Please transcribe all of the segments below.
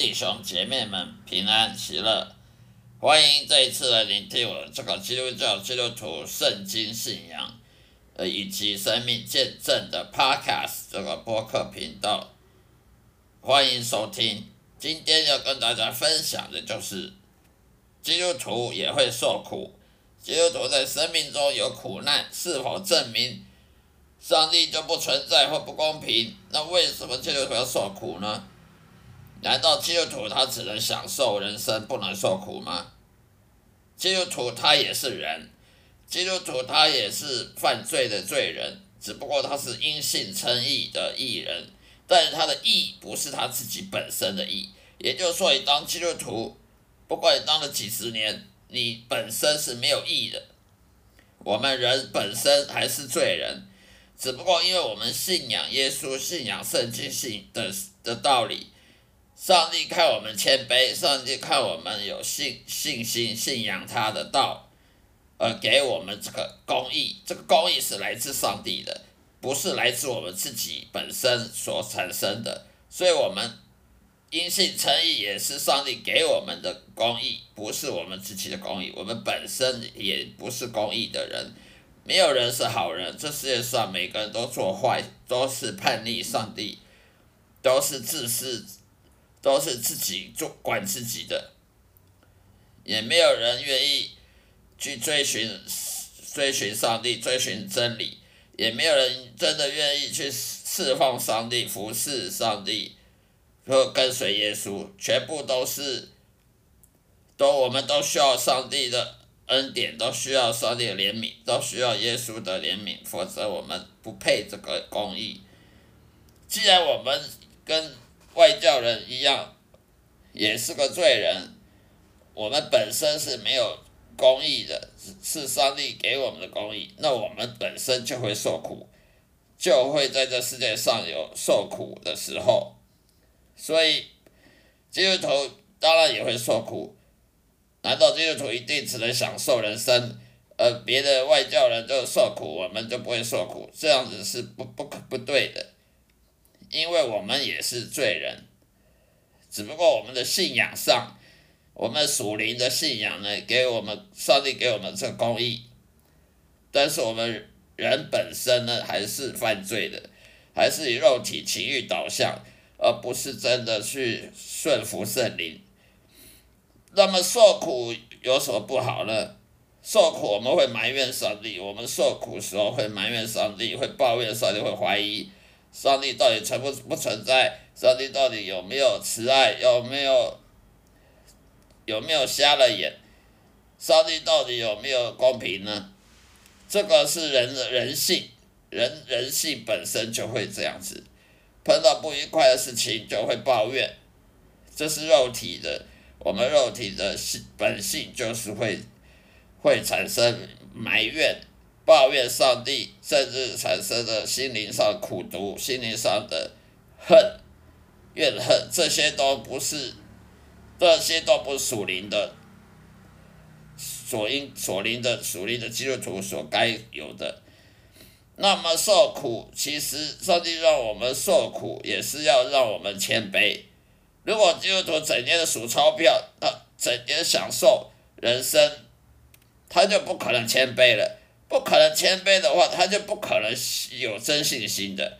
弟兄姐妹们，平安喜乐！欢迎这一次来聆听我这个基督教基督徒圣经信仰，呃，以及生命见证的 Podcast 这个播客频道。欢迎收听。今天要跟大家分享的就是，基督徒也会受苦。基督徒在生命中有苦难，是否证明上帝就不存在或不公平？那为什么基督徒要受苦呢？难道基督徒他只能享受人生，不能受苦吗？基督徒他也是人，基督徒他也是犯罪的罪人，只不过他是因信称义的义人，但是他的义不是他自己本身的义。也就是说，你当基督徒，不管你当了几十年。你本身是没有义的，我们人本身还是罪人，只不过因为我们信仰耶稣、信仰圣经信的的道理，上帝看我们谦卑，上帝看我们有信信心、信仰他的道，而给我们这个公义。这个公义是来自上帝的，不是来自我们自己本身所产生的，所以我们。因信称义也是上帝给我们的公义，不是我们自己的公义。我们本身也不是公义的人，没有人是好人。这世界上每个人都做坏，都是叛逆上帝，都是自私，都是自己做管自己的。也没有人愿意去追寻追寻上帝，追寻真理。也没有人真的愿意去释放上帝，服侍上帝。和跟随耶稣，全部都是，都我们都需要上帝的恩典，都需要上帝的怜悯，都需要耶稣的怜悯，否则我们不配这个公义。既然我们跟外教人一样，也是个罪人，我们本身是没有公义的，是上帝给我们的公义，那我们本身就会受苦，就会在这世界上有受苦的时候。所以，基督徒当然也会受苦。难道基督徒一定只能享受人生，而别的外教人就受苦，我们就不会受苦？这样子是不不可不对的，因为我们也是罪人。只不过我们的信仰上，我们属灵的信仰呢，给我们上帝给我们这个公义，但是我们人本身呢，还是犯罪的，还是以肉体情欲导向。而不是真的去顺服圣灵，那么受苦有什么不好呢？受苦我们会埋怨上帝，我们受苦时候会埋怨上帝，会抱怨上帝，会怀疑上帝到底存不不存在？上帝到底有没有慈爱？有没有有没有瞎了眼？上帝到底有没有公平呢？这个是人的人性，人人性本身就会这样子。碰到不愉快的事情就会抱怨，这是肉体的，我们肉体的性本性就是会会产生埋怨、抱怨上帝，甚至产生的心灵上苦毒、心灵上的恨、怨恨，这些都不是，这些都不属灵的，所应所灵的属灵的基督徒所该有的。那么受苦，其实上帝让我们受苦，也是要让我们谦卑。如果基督徒整天的数钞票，他整天享受人生，他就不可能谦卑了。不可能谦卑的话，他就不可能有真信心的。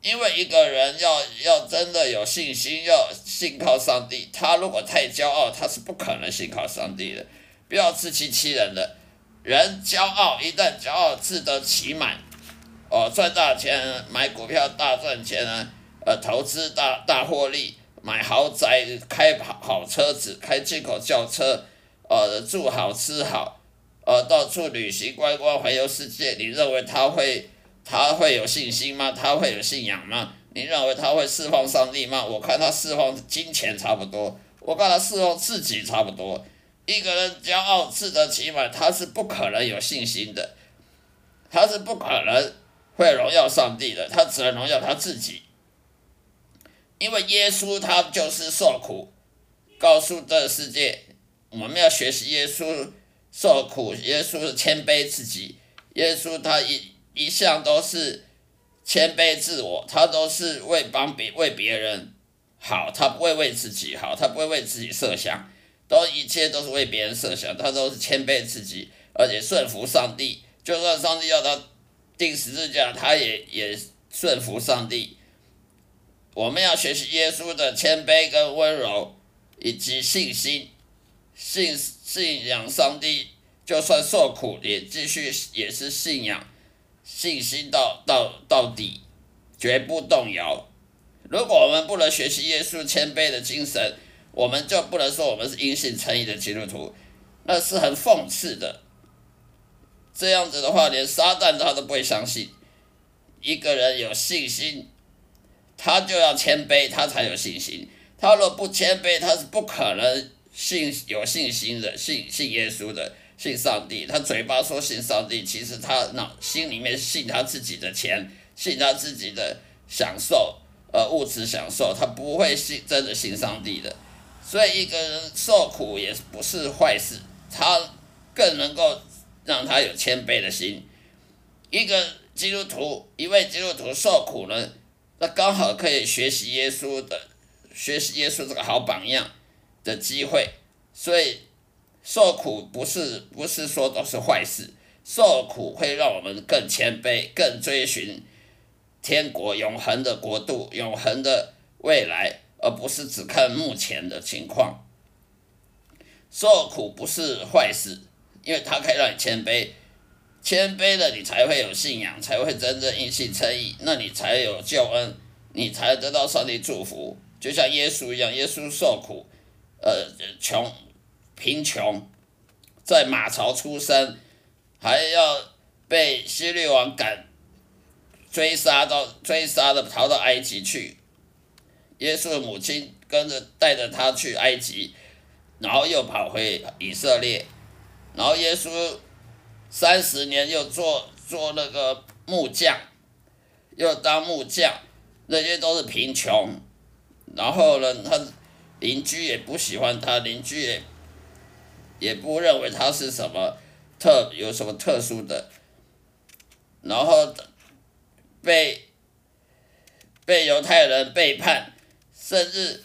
因为一个人要要真的有信心，要信靠上帝，他如果太骄傲，他是不可能信靠上帝的。不要自欺欺人的，人骄傲，一旦骄傲自得其满。哦，赚大钱，买股票大赚钱啊！呃，投资大大获利，买豪宅，开好好车子，开进口轿车，呃，住好吃好，呃，到处旅行观光，环游世界。你认为他会他会有信心吗？他会有信仰吗？你认为他会释放上帝吗？我看他释放金钱差不多，我看他释放自己差不多。一个人骄傲自得其满，他是不可能有信心的，他是不可能。会荣耀上帝的，他只能荣耀他自己，因为耶稣他就是受苦，告诉这个世界，我们要学习耶稣受苦，耶稣是谦卑自己，耶稣他一一向都是谦卑自我，他都是为帮别为别人，好，他不会为自己好，他不会为自己设想，都一切都是为别人设想，他都是谦卑自己，而且顺服上帝。就算上帝要他钉十字架，他也也顺服上帝。我们要学习耶稣的谦卑跟温柔，以及信心，信信仰上帝，就算受苦也继续也是信仰，信心到到到底，绝不动摇。如果我们不能学习耶稣谦卑的精神，我们就不能说我们是因信称义的基督徒，那是很讽刺的。这样子的话，连撒旦他都不会相信。一个人有信心。他就要谦卑，他才有信心。他若不谦卑，他是不可能信有信心的，信信耶稣的，信上帝。他嘴巴说信上帝，其实他脑心里面信他自己的钱，信他自己的享受，呃，物质享受，他不会信真的信上帝的。所以一个人受苦也不是坏事，他更能够让他有谦卑的心。一个基督徒，一位基督徒受苦呢？那刚好可以学习耶稣的，学习耶稣这个好榜样的机会，所以受苦不是不是说都是坏事，受苦会让我们更谦卑，更追寻天国永恒的国度、永恒的未来，而不是只看目前的情况。受苦不是坏事，因为它可以让你谦卑。谦卑了，你才会有信仰，才会真正因信称义，那你才有救恩，你才得到上帝祝福。就像耶稣一样，耶稣受苦，呃，穷，贫穷，在马槽出生，还要被希律王赶追杀到追杀的逃到埃及去。耶稣的母亲跟着带着他去埃及，然后又跑回以色列，然后耶稣。三十年又做做那个木匠，又当木匠，那些都是贫穷。然后呢，他邻居也不喜欢他，邻居也也不认为他是什么特有什么特殊的。然后被被犹太人背叛，甚至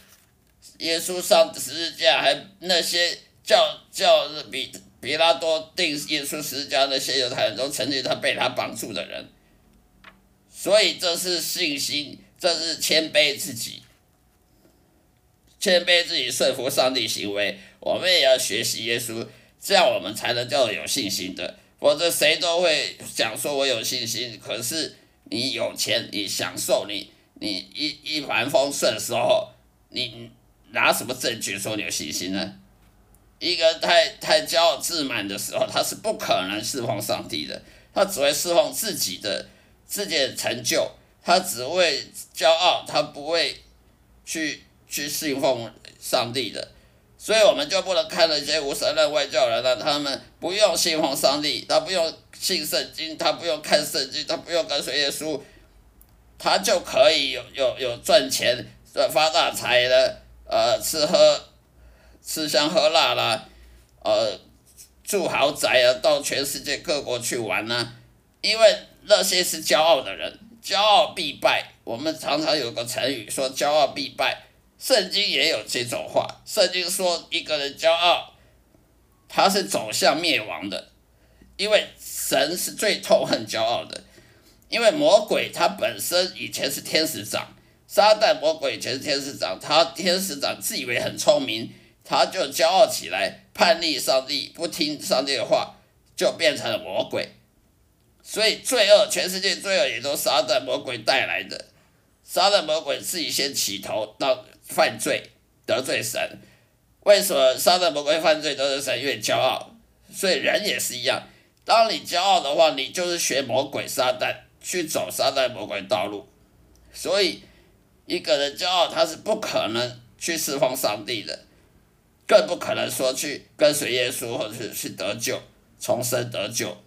耶稣上十字架，还那些叫叫比。比拉多定耶稣十字架那些犹太人都曾经他被他绑住的人，所以这是信心，这是谦卑自己，谦卑自己顺服上帝行为。我们也要学习耶稣，这样我们才能叫有信心的。否则谁都会想说我有信心，可是你有钱，你享受，你你一一帆风顺的时候，你拿什么证据说你有信心呢？一个太太骄傲自满的时候，他是不可能侍奉上帝的，他只会侍奉自己的自己的成就，他只会骄傲，他不会去去信奉上帝的，所以我们就不能看那些无神论外教人了，他们不用信奉上帝，他不用信圣经，他不用看圣经，他不用跟随耶稣，他就可以有有有赚钱、发大财的，呃，吃喝。吃香喝辣啦，呃，住豪宅啊，到全世界各国去玩呐，因为那些是骄傲的人，骄傲必败。我们常常有个成语说“骄傲必败”，圣经也有这种话。圣经说一个人骄傲，他是走向灭亡的，因为神是最痛恨骄傲的，因为魔鬼他本身以前是天使长，撒旦魔鬼以前是天使长，他天使长自以为很聪明。他就骄傲起来，叛逆上帝，不听上帝的话，就变成了魔鬼。所以罪恶，全世界罪恶也都撒旦魔鬼带来的。撒旦魔鬼自己先起头到犯罪，得罪神。为什么撒旦魔鬼犯罪得罪神？越骄傲。所以人也是一样，当你骄傲的话，你就是学魔鬼撒旦去走撒旦魔鬼道路。所以一个人骄傲，他是不可能去释放上帝的。更不可能说去跟随耶稣，或者是去得救、重生得救，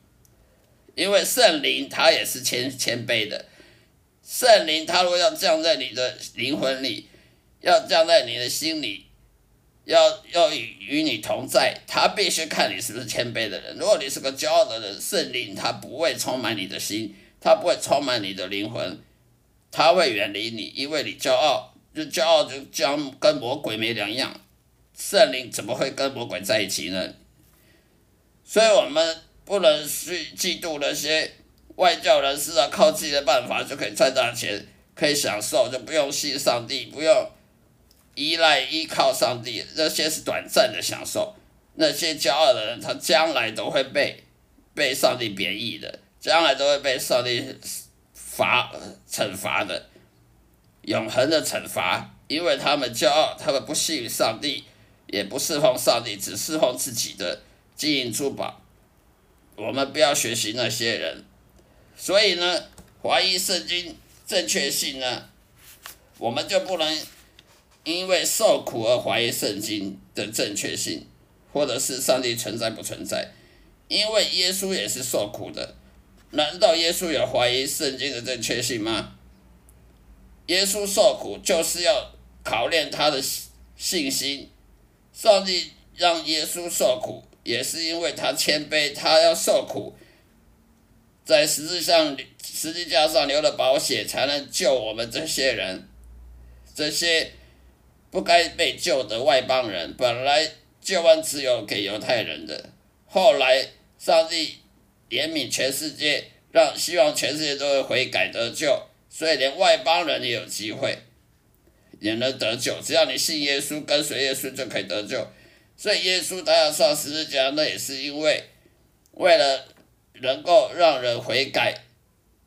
因为圣灵他也是谦谦卑的。圣灵他如果要降在你的灵魂里，要降在你的心里，要要与与你同在，他必须看你是不是谦卑的人。如果你是个骄傲的人，圣灵他不会充满你的心，他不会充满你的灵魂，他会远离你，因为你骄傲，就骄傲就将跟魔鬼没两样，圣灵怎么会跟魔鬼在一起呢？所以我们不能去嫉妒那些外教人士啊，靠自己的办法就可以赚大钱，可以享受，就不用信上帝，不用依赖依靠上帝，那些是短暂的享受。那些骄傲的人，他将来都会被被上帝贬义的，将来都会被上帝罚惩罚的，永恒的惩罚，因为他们骄傲，他们不信上帝，也不侍奉上帝，只侍奉自己的。金银珠宝，我们不要学习那些人。所以呢，怀疑圣经正确性呢，我们就不能因为受苦而怀疑圣经的正确性，或者是上帝存在不存在。因为耶稣也是受苦的，难道耶稣有怀疑圣经的正确性吗？耶稣受苦就是要考验他的信心。上帝让耶稣受苦。也是因为他谦卑，他要受苦，在十字上十字架上流了宝血，才能救我们这些人，这些不该被救的外邦人。本来救恩只有给犹太人的，后来上帝怜悯全世界，让希望全世界都会悔改得救，所以连外邦人也有机会也能得救。只要你信耶稣，跟随耶稣就可以得救。所以耶稣他要上十字架，那也是因为为了能够让人悔改，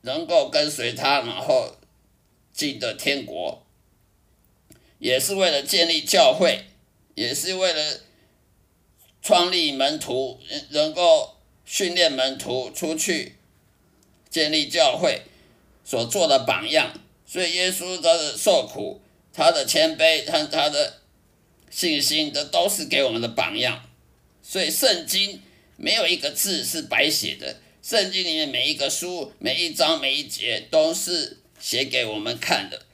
能够跟随他，然后进得天国，也是为了建立教会，也是为了创立门徒，能够训练门徒出去建立教会所做的榜样。所以耶稣他的受苦，他的谦卑，他他的。信心的都是给我们的榜样，所以圣经没有一个字是白写的，圣经里面每一个书、每一章、每一节都是写给我们看的，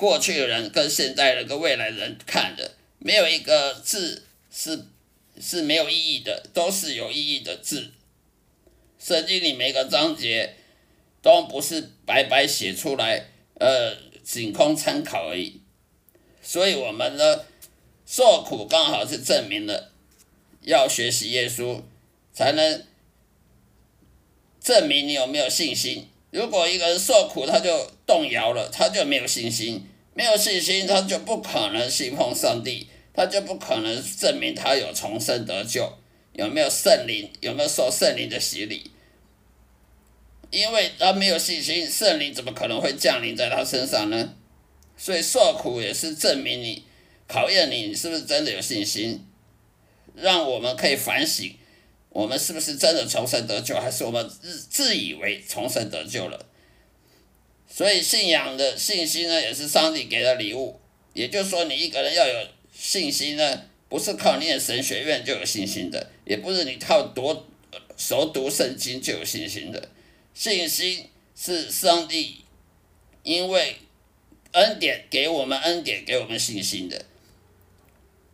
过去的人跟现在人跟未来人看的，没有一个字是是没有意义的，都是有意义的字。圣经里每个章节都不是白白写出来，呃，仅供参考而已。所以我们呢？受苦刚好是证明了，要学习耶稣，才能证明你有没有信心。如果一个人受苦，他就动摇了，他就没有信心，没有信心，他就不可能信奉上帝，他就不可能证明他有重生得救，有没有圣灵，有没有受圣灵的洗礼。因为他没有信心，圣灵怎么可能会降临在他身上呢？所以受苦也是证明你。考验你你是不是真的有信心，让我们可以反省，我们是不是真的重生得救，还是我们自自以为重生得救了？所以信仰的信心呢，也是上帝给的礼物。也就是说，你一个人要有信心呢，不是靠念神学院就有信心的，也不是你靠读熟读圣经就有信心的。信心是上帝因为恩典给我们恩典，给我们信心的。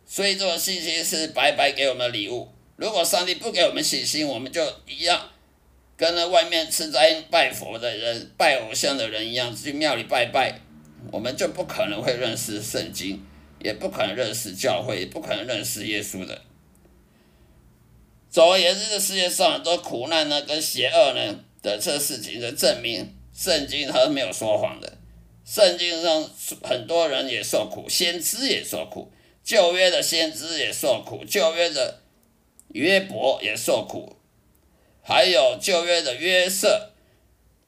所以这个信心是白白给我们的礼物。如果上帝不给我们信心，我们就一样，跟那外面吃斋拜佛的人、拜偶像的人一样，去庙里拜拜，我们就不可能会认识圣经，也不可能认识教会，也不可能认识耶稣的。总而言之，这世界上很多苦难呢，跟邪恶呢的这事情的证明，圣经它是没有说谎的。圣经上很多人也受苦，先知也受苦。旧约的先知也受苦，旧约的约伯也受苦，还有旧约的约瑟，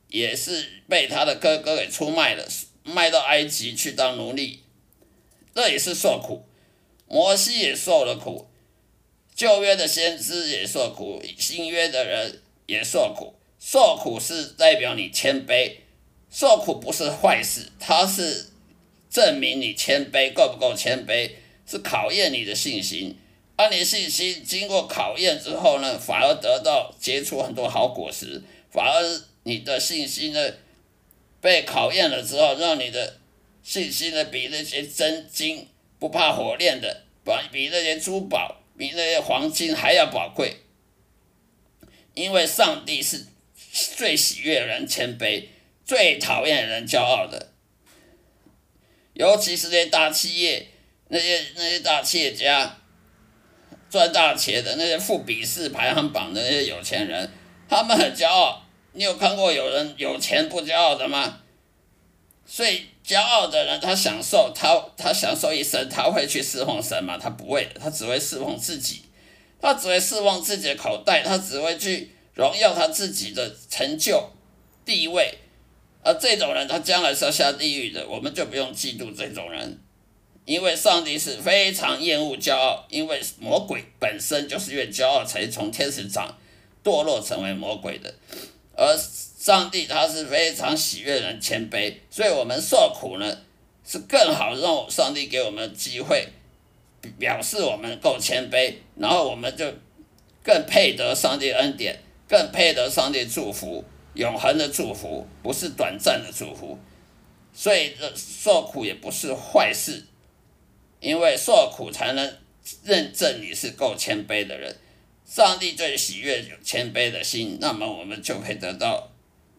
也是被他的哥哥给出卖了，卖到埃及去当奴隶，这也是受苦。摩西也受了苦，旧约的先知也受苦，新约的人也受苦。受苦是代表你谦卑，受苦不是坏事，它是证明你谦卑够不够谦卑。是考验你的信心，而你信心经过考验之后呢，反而得到结出很多好果实，反而你的信心呢被考验了之后，让你的信心呢比那些真金不怕火炼的，比比那些珠宝、比那些黄金还要宝贵，因为上帝是最喜悦人谦卑，最讨厌人骄傲的。尤其是那些大企业、那些那些大企业家赚大钱的那些富比士排行榜的那些有钱人，他们很骄傲。你有看过有人有钱不骄傲的吗？所以骄傲的人，他享受他他享受一生，他会去侍奉神吗？他不会，他只会侍奉自己，他只会侍奉自己的口袋，他只会去荣耀他自己的成就地位。而这种人，他将来是要下地狱的，我们就不用嫉妒这种人，因为上帝是非常厌恶骄傲，因为魔鬼本身就是因为骄傲才从天使长堕落成为魔鬼的。而上帝他是非常喜悦人谦卑，所以我们受苦呢，是更好让上帝给我们机会，表示我们够谦卑，然后我们就更配得上帝恩典，更配得上帝祝福，永恒的祝福，不是短暂的祝福。所以受苦也不是坏事，因为受苦才能认证你是够谦卑的人。上帝最喜悦有谦卑的心，那么我们就可以得到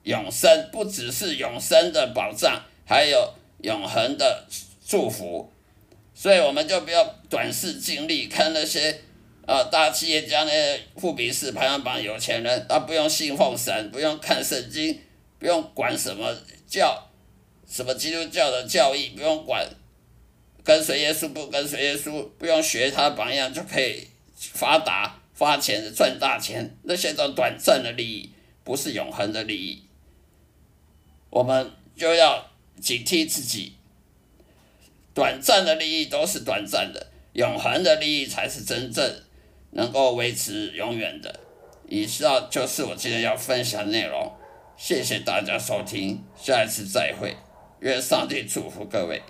永生，不只是永生的保障，还有永恒的祝福。所以我们就不要短视尽力看那些啊大企业家那些富比士排行榜有钱人，他不用信奉神，不用看圣经，不用管什么教，什么基督教的教义，不用管跟随耶稣不跟随耶稣，不用学他榜样就可以发达。花钱赚大钱，那些都短暂的利益，不是永恒的利益。我们就要警惕自己，短暂的利益都是短暂的，永恒的利益才是真正能够维持永远的。以上就是我今天要分享的内容，谢谢大家收听，下一次再会，愿上帝祝福各位。